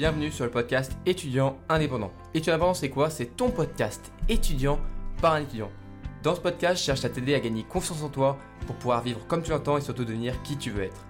Bienvenue sur le podcast étudiant indépendant. Étudiant indépendant, c'est quoi? C'est ton podcast étudiant par un étudiant. Dans ce podcast, je cherche à t'aider à gagner confiance en toi pour pouvoir vivre comme tu l'entends et surtout devenir qui tu veux être.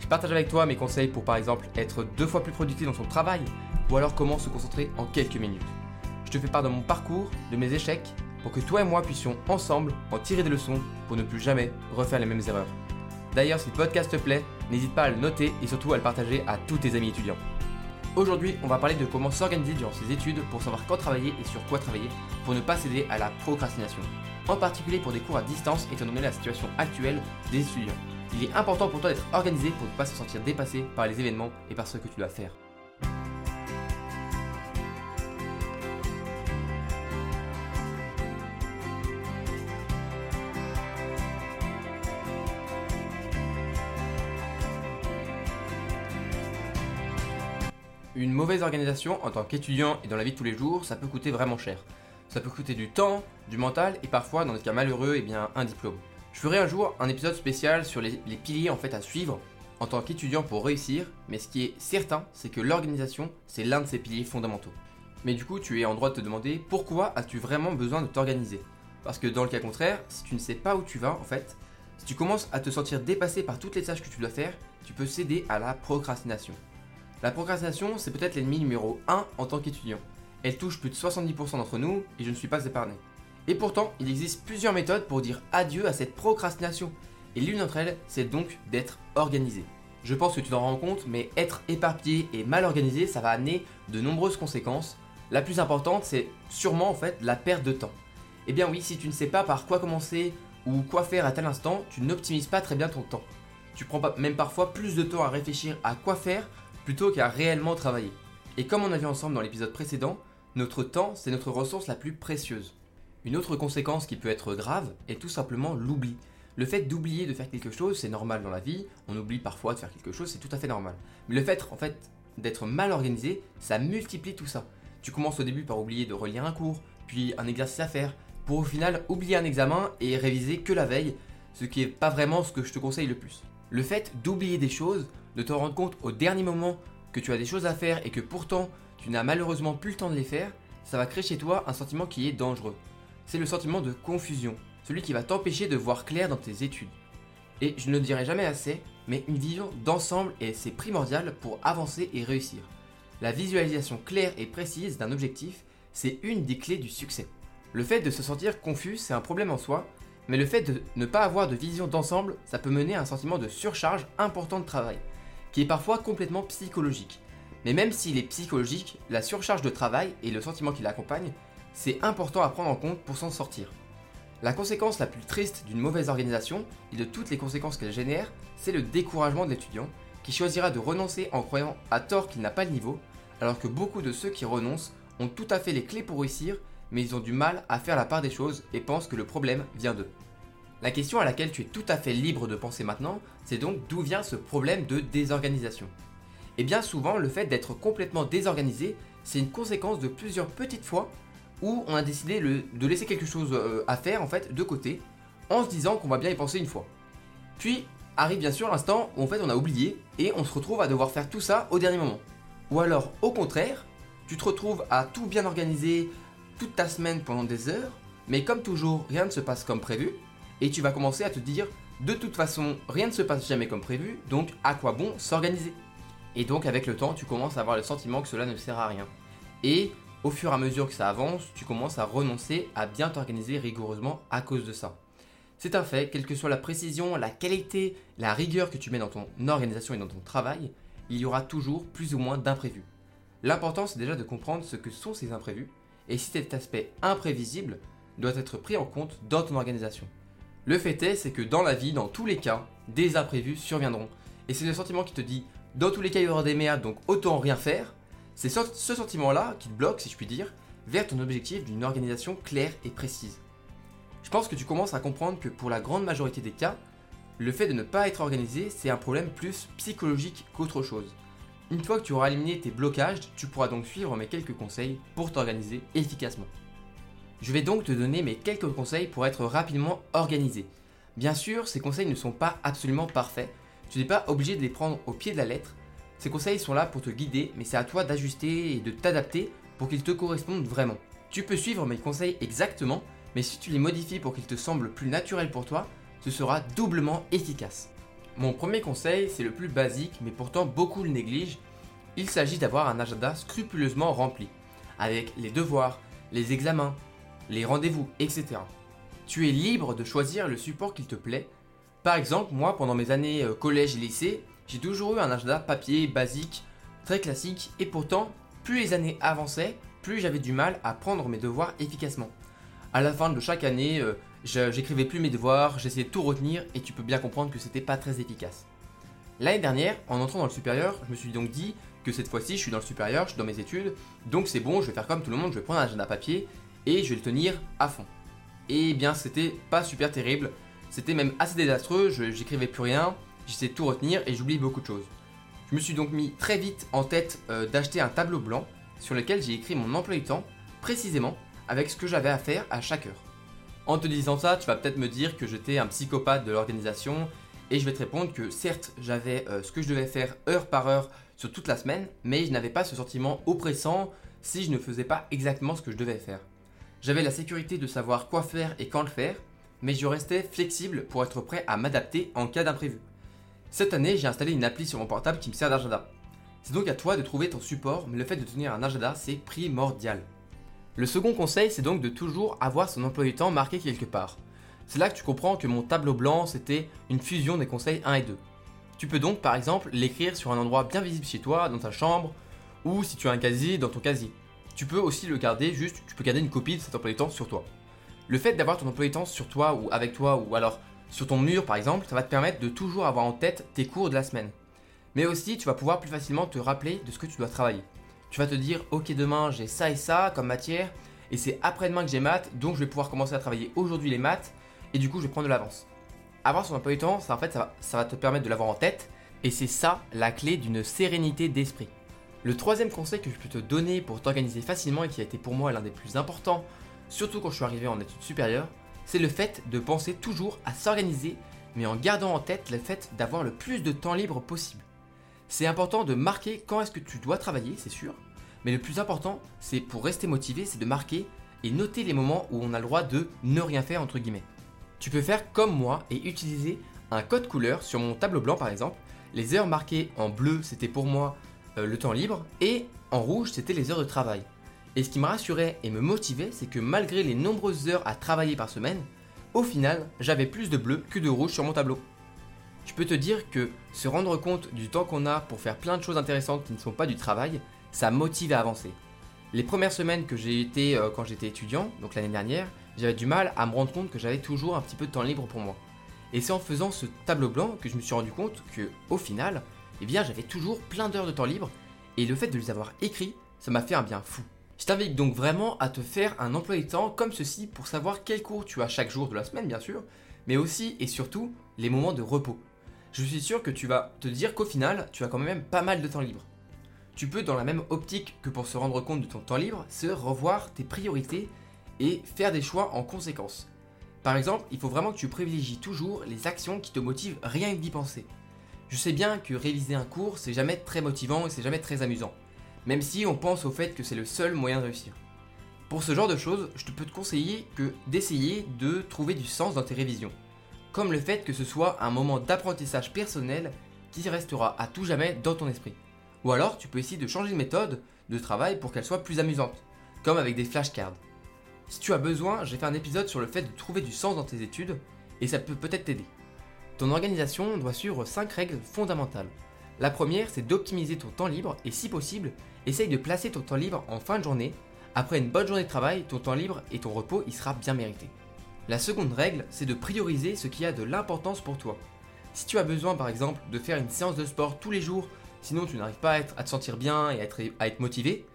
Je partage avec toi mes conseils pour par exemple être deux fois plus productif dans son travail ou alors comment se concentrer en quelques minutes. Je te fais part de mon parcours, de mes échecs, pour que toi et moi puissions ensemble en tirer des leçons pour ne plus jamais refaire les mêmes erreurs. D'ailleurs, si le podcast te plaît, n'hésite pas à le noter et surtout à le partager à tous tes amis étudiants. Aujourd'hui, on va parler de comment s'organiser durant ses études pour savoir quand travailler et sur quoi travailler pour ne pas céder à la procrastination. En particulier pour des cours à distance étant donné la situation actuelle des étudiants. Il est important pour toi d'être organisé pour ne pas se sentir dépassé par les événements et par ce que tu dois faire. Une mauvaise organisation en tant qu'étudiant et dans la vie de tous les jours, ça peut coûter vraiment cher. Ça peut coûter du temps, du mental et parfois, dans des cas malheureux, eh bien, un diplôme. Je ferai un jour un épisode spécial sur les, les piliers en fait à suivre en tant qu'étudiant pour réussir, mais ce qui est certain, c'est que l'organisation, c'est l'un de ces piliers fondamentaux. Mais du coup, tu es en droit de te demander pourquoi as-tu vraiment besoin de t'organiser? Parce que dans le cas contraire, si tu ne sais pas où tu vas, en fait, si tu commences à te sentir dépassé par toutes les tâches que tu dois faire, tu peux céder à la procrastination. La procrastination, c'est peut-être l'ennemi numéro 1 en tant qu'étudiant. Elle touche plus de 70% d'entre nous et je ne suis pas épargné. Et pourtant, il existe plusieurs méthodes pour dire adieu à cette procrastination. Et l'une d'entre elles, c'est donc d'être organisé. Je pense que tu t'en rends compte, mais être éparpillé et mal organisé, ça va amener de nombreuses conséquences. La plus importante, c'est sûrement en fait la perte de temps. Eh bien oui, si tu ne sais pas par quoi commencer ou quoi faire à tel instant, tu n'optimises pas très bien ton temps. Tu prends même parfois plus de temps à réfléchir à quoi faire plutôt qu'à réellement travailler. Et comme on a vu ensemble dans l'épisode précédent, notre temps, c'est notre ressource la plus précieuse. Une autre conséquence qui peut être grave est tout simplement l'oubli. Le fait d'oublier de faire quelque chose, c'est normal dans la vie, on oublie parfois de faire quelque chose, c'est tout à fait normal. Mais le fait en fait d'être mal organisé, ça multiplie tout ça. Tu commences au début par oublier de relire un cours, puis un exercice à faire, pour au final oublier un examen et réviser que la veille, ce qui n'est pas vraiment ce que je te conseille le plus. Le fait d'oublier des choses, de te rendre compte au dernier moment que tu as des choses à faire et que pourtant tu n'as malheureusement plus le temps de les faire, ça va créer chez toi un sentiment qui est dangereux. C'est le sentiment de confusion, celui qui va t'empêcher de voir clair dans tes études. Et je ne dirai jamais assez, mais une vision d'ensemble est c'est primordial pour avancer et réussir. La visualisation claire et précise d'un objectif, c'est une des clés du succès. Le fait de se sentir confus, c'est un problème en soi, mais le fait de ne pas avoir de vision d'ensemble, ça peut mener à un sentiment de surcharge important de travail, qui est parfois complètement psychologique. Mais même s'il est psychologique, la surcharge de travail et le sentiment qui l'accompagne, c'est important à prendre en compte pour s'en sortir. La conséquence la plus triste d'une mauvaise organisation et de toutes les conséquences qu'elle génère, c'est le découragement de l'étudiant, qui choisira de renoncer en croyant à tort qu'il n'a pas le niveau, alors que beaucoup de ceux qui renoncent ont tout à fait les clés pour réussir mais ils ont du mal à faire la part des choses et pensent que le problème vient d'eux. La question à laquelle tu es tout à fait libre de penser maintenant, c'est donc d'où vient ce problème de désorganisation. Et bien souvent, le fait d'être complètement désorganisé, c'est une conséquence de plusieurs petites fois où on a décidé de laisser quelque chose euh, à faire en fait de côté, en se disant qu'on va bien y penser une fois. Puis arrive bien sûr l'instant où en fait on a oublié et on se retrouve à devoir faire tout ça au dernier moment. Ou alors au contraire, tu te retrouves à tout bien organiser, toute ta semaine pendant des heures, mais comme toujours, rien ne se passe comme prévu, et tu vas commencer à te dire, de toute façon, rien ne se passe jamais comme prévu, donc à quoi bon s'organiser? Et donc avec le temps, tu commences à avoir le sentiment que cela ne sert à rien. Et au fur et à mesure que ça avance, tu commences à renoncer à bien t'organiser rigoureusement à cause de ça. C'est un fait, quelle que soit la précision, la qualité, la rigueur que tu mets dans ton organisation et dans ton travail, il y aura toujours plus ou moins d'imprévus. L'important c'est déjà de comprendre ce que sont ces imprévus et si cet aspect imprévisible doit être pris en compte dans ton organisation. Le fait est, c'est que dans la vie, dans tous les cas, des imprévus surviendront. Et c'est le sentiment qui te dit, dans tous les cas, il y aura des merdes, donc autant rien faire. C'est ce sentiment-là qui te bloque, si je puis dire, vers ton objectif d'une organisation claire et précise. Je pense que tu commences à comprendre que pour la grande majorité des cas, le fait de ne pas être organisé, c'est un problème plus psychologique qu'autre chose. Une fois que tu auras éliminé tes blocages, tu pourras donc suivre mes quelques conseils pour t'organiser efficacement. Je vais donc te donner mes quelques conseils pour être rapidement organisé. Bien sûr, ces conseils ne sont pas absolument parfaits, tu n'es pas obligé de les prendre au pied de la lettre. Ces conseils sont là pour te guider, mais c'est à toi d'ajuster et de t'adapter pour qu'ils te correspondent vraiment. Tu peux suivre mes conseils exactement, mais si tu les modifies pour qu'ils te semblent plus naturels pour toi, ce sera doublement efficace. Mon premier conseil, c'est le plus basique, mais pourtant beaucoup le négligent. Il s'agit d'avoir un agenda scrupuleusement rempli, avec les devoirs, les examens, les rendez-vous, etc. Tu es libre de choisir le support qu'il te plaît. Par exemple, moi, pendant mes années euh, collège et lycée, j'ai toujours eu un agenda papier basique, très classique, et pourtant, plus les années avançaient, plus j'avais du mal à prendre mes devoirs efficacement. À la fin de chaque année, euh, j'écrivais plus mes devoirs, j'essayais de tout retenir, et tu peux bien comprendre que c'était pas très efficace. L'année dernière, en entrant dans le supérieur, je me suis donc dit que cette fois-ci, je suis dans le supérieur, je suis dans mes études, donc c'est bon, je vais faire comme tout le monde, je vais prendre un agenda papier et je vais le tenir à fond. Et eh bien, c'était pas super terrible, c'était même assez désastreux, j'écrivais plus rien, j'essayais de tout retenir et j'oublie beaucoup de choses. Je me suis donc mis très vite en tête euh, d'acheter un tableau blanc sur lequel j'ai écrit mon emploi du temps, précisément avec ce que j'avais à faire à chaque heure. En te disant ça, tu vas peut-être me dire que j'étais un psychopathe de l'organisation et je vais te répondre que certes, j'avais euh, ce que je devais faire heure par heure sur toute la semaine, mais je n'avais pas ce sentiment oppressant si je ne faisais pas exactement ce que je devais faire. J'avais la sécurité de savoir quoi faire et quand le faire, mais je restais flexible pour être prêt à m'adapter en cas d'imprévu. Cette année, j'ai installé une appli sur mon portable qui me sert d'agenda. C'est donc à toi de trouver ton support, mais le fait de tenir un agenda, c'est primordial. Le second conseil, c'est donc de toujours avoir son emploi du temps marqué quelque part. C'est là que tu comprends que mon tableau blanc, c'était une fusion des conseils 1 et 2. Tu peux donc par exemple l'écrire sur un endroit bien visible chez toi, dans ta chambre, ou si tu as un casier, dans ton casier. Tu peux aussi le garder juste, tu peux garder une copie de cet emploi du temps sur toi. Le fait d'avoir ton emploi du temps sur toi ou avec toi ou alors sur ton mur par exemple, ça va te permettre de toujours avoir en tête tes cours de la semaine. Mais aussi, tu vas pouvoir plus facilement te rappeler de ce que tu dois travailler. Tu vas te dire, ok demain j'ai ça et ça comme matière, et c'est après-demain que j'ai maths, donc je vais pouvoir commencer à travailler aujourd'hui les maths, et du coup je vais prendre de l'avance avoir son emploi du temps, ça, en fait, ça va, te permettre de l'avoir en tête. Et c'est ça la clé d'une sérénité d'esprit. Le troisième conseil que je peux te donner pour t'organiser facilement et qui a été pour moi l'un des plus importants, surtout quand je suis arrivé en études supérieures, c'est le fait de penser toujours à s'organiser, mais en gardant en tête le fait d'avoir le plus de temps libre possible. C'est important de marquer quand est-ce que tu dois travailler, c'est sûr, mais le plus important, c'est pour rester motivé, c'est de marquer et noter les moments où on a le droit de ne rien faire entre guillemets. Tu peux faire comme moi et utiliser un code couleur sur mon tableau blanc par exemple. Les heures marquées en bleu, c'était pour moi euh, le temps libre, et en rouge, c'était les heures de travail. Et ce qui me rassurait et me motivait, c'est que malgré les nombreuses heures à travailler par semaine, au final, j'avais plus de bleu que de rouge sur mon tableau. Tu peux te dire que se rendre compte du temps qu'on a pour faire plein de choses intéressantes qui ne sont pas du travail, ça motive à avancer. Les premières semaines que j'ai été euh, quand j'étais étudiant, donc l'année dernière, j'avais du mal à me rendre compte que j'avais toujours un petit peu de temps libre pour moi. Et c'est en faisant ce tableau blanc que je me suis rendu compte que, au final, eh bien, j'avais toujours plein d'heures de temps libre, et le fait de les avoir écrits, ça m'a fait un bien fou. Je t'invite donc vraiment à te faire un emploi du temps comme ceci pour savoir quel cours tu as chaque jour de la semaine, bien sûr, mais aussi et surtout les moments de repos. Je suis sûr que tu vas te dire qu'au final, tu as quand même pas mal de temps libre. Tu peux, dans la même optique que pour se rendre compte de ton temps libre, se revoir tes priorités et faire des choix en conséquence. Par exemple, il faut vraiment que tu privilégies toujours les actions qui te motivent rien que d'y penser. Je sais bien que réviser un cours, c'est jamais très motivant et c'est jamais très amusant, même si on pense au fait que c'est le seul moyen de réussir. Pour ce genre de choses, je te peux te conseiller que d'essayer de trouver du sens dans tes révisions, comme le fait que ce soit un moment d'apprentissage personnel qui restera à tout jamais dans ton esprit. Ou alors, tu peux essayer de changer de méthode de travail pour qu'elle soit plus amusante, comme avec des flashcards. Si tu as besoin, j'ai fait un épisode sur le fait de trouver du sens dans tes études, et ça peut peut-être t'aider. Ton organisation doit suivre 5 règles fondamentales. La première, c'est d'optimiser ton temps libre, et si possible, essaye de placer ton temps libre en fin de journée. Après une bonne journée de travail, ton temps libre et ton repos, il sera bien mérité. La seconde règle, c'est de prioriser ce qui a de l'importance pour toi. Si tu as besoin par exemple de faire une séance de sport tous les jours, sinon tu n'arrives pas à, te sentir bien et à être, à être motivé,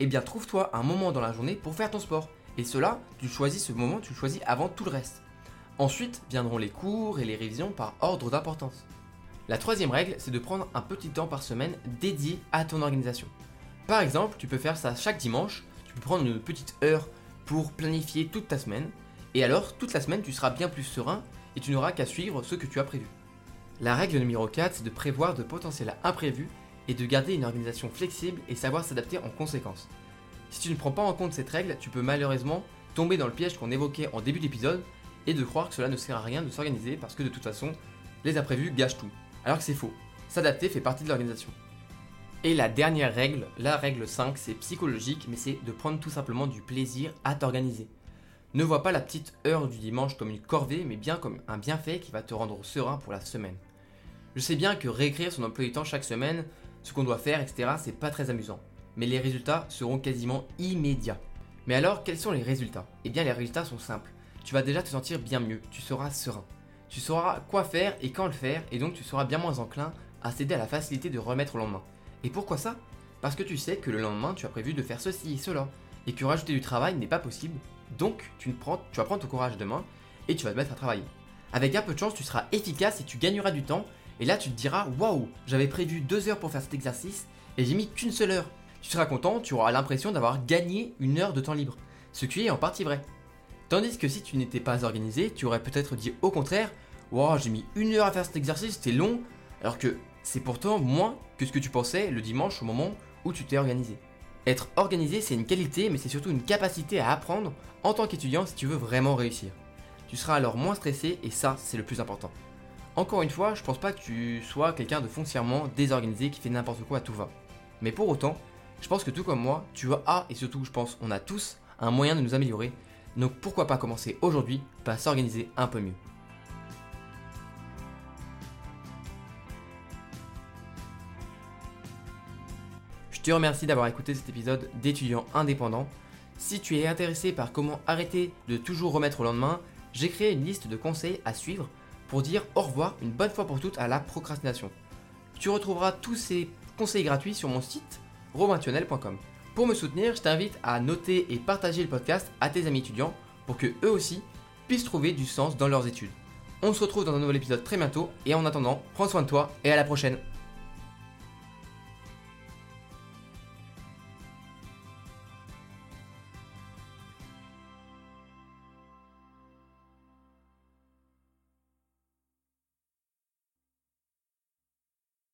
eh bien trouve-toi un moment dans la journée pour faire ton sport. Et cela, tu choisis ce moment, tu le choisis avant tout le reste. Ensuite viendront les cours et les révisions par ordre d'importance. La troisième règle, c'est de prendre un petit temps par semaine dédié à ton organisation. Par exemple, tu peux faire ça chaque dimanche, tu peux prendre une petite heure pour planifier toute ta semaine, et alors toute la semaine tu seras bien plus serein et tu n'auras qu'à suivre ce que tu as prévu. La règle numéro 4, c'est de prévoir de potentiels imprévus est de garder une organisation flexible et savoir s'adapter en conséquence. Si tu ne prends pas en compte cette règle, tu peux malheureusement tomber dans le piège qu'on évoquait en début d'épisode et de croire que cela ne sert à rien de s'organiser parce que de toute façon, les imprévus gâchent tout. Alors que c'est faux. S'adapter fait partie de l'organisation. Et la dernière règle, la règle 5, c'est psychologique, mais c'est de prendre tout simplement du plaisir à t'organiser. Ne vois pas la petite heure du dimanche comme une corvée, mais bien comme un bienfait qui va te rendre serein pour la semaine. Je sais bien que réécrire son emploi du temps chaque semaine, ce qu'on doit faire, etc., c'est pas très amusant. Mais les résultats seront quasiment immédiats. Mais alors, quels sont les résultats? Eh bien, les résultats sont simples. Tu vas déjà te sentir bien mieux, tu seras serein. Tu sauras quoi faire et quand le faire, et donc tu seras bien moins enclin à céder à la facilité de remettre au lendemain. Et pourquoi ça? Parce que tu sais que le lendemain, tu as prévu de faire ceci et cela, et que rajouter du travail n'est pas possible, donc tu, prends, vas prendre ton courage demain et tu vas te mettre à travailler. Avec un peu de chance, tu seras efficace et tu gagneras du temps, et là tu te diras Waouh, j'avais prévu deux heures pour faire cet exercice, et j'ai mis qu'une seule heure. Tu seras content, tu auras l'impression d'avoir gagné une heure de temps libre, ce qui est en partie vrai. Tandis que si tu n'étais pas organisé, tu aurais peut-être dit au contraire Waouh, j'ai mis une heure à faire cet exercice, c'était long, alors que c'est pourtant moins que ce que tu pensais le dimanche au moment où tu t'es organisé. Être organisé, c'est une qualité, mais c'est surtout une capacité à apprendre en tant qu'étudiant si tu veux vraiment réussir. Tu seras alors moins stressé et ça, c'est le plus important. Encore une fois, je pense pas que tu sois quelqu'un de foncièrement désorganisé qui fait n'importe quoi à tout va. Mais pour autant, je pense que tout comme moi, tu as, et surtout je pense on a tous, un moyen de nous améliorer. Donc pourquoi pas commencer aujourd'hui par s'organiser un peu mieux. Je te remercie d'avoir écouté cet épisode d'étudiants indépendants. Si tu es intéressé par comment arrêter de toujours remettre au lendemain, j'ai créé une liste de conseils à suivre pour dire au revoir une bonne fois pour toutes à la procrastination. Tu retrouveras tous ces conseils gratuits sur mon site robintionnel.com. Pour me soutenir, je t'invite à noter et partager le podcast à tes amis étudiants pour que eux aussi puissent trouver du sens dans leurs études. On se retrouve dans un nouvel épisode très bientôt et en attendant, prends soin de toi et à la prochaine.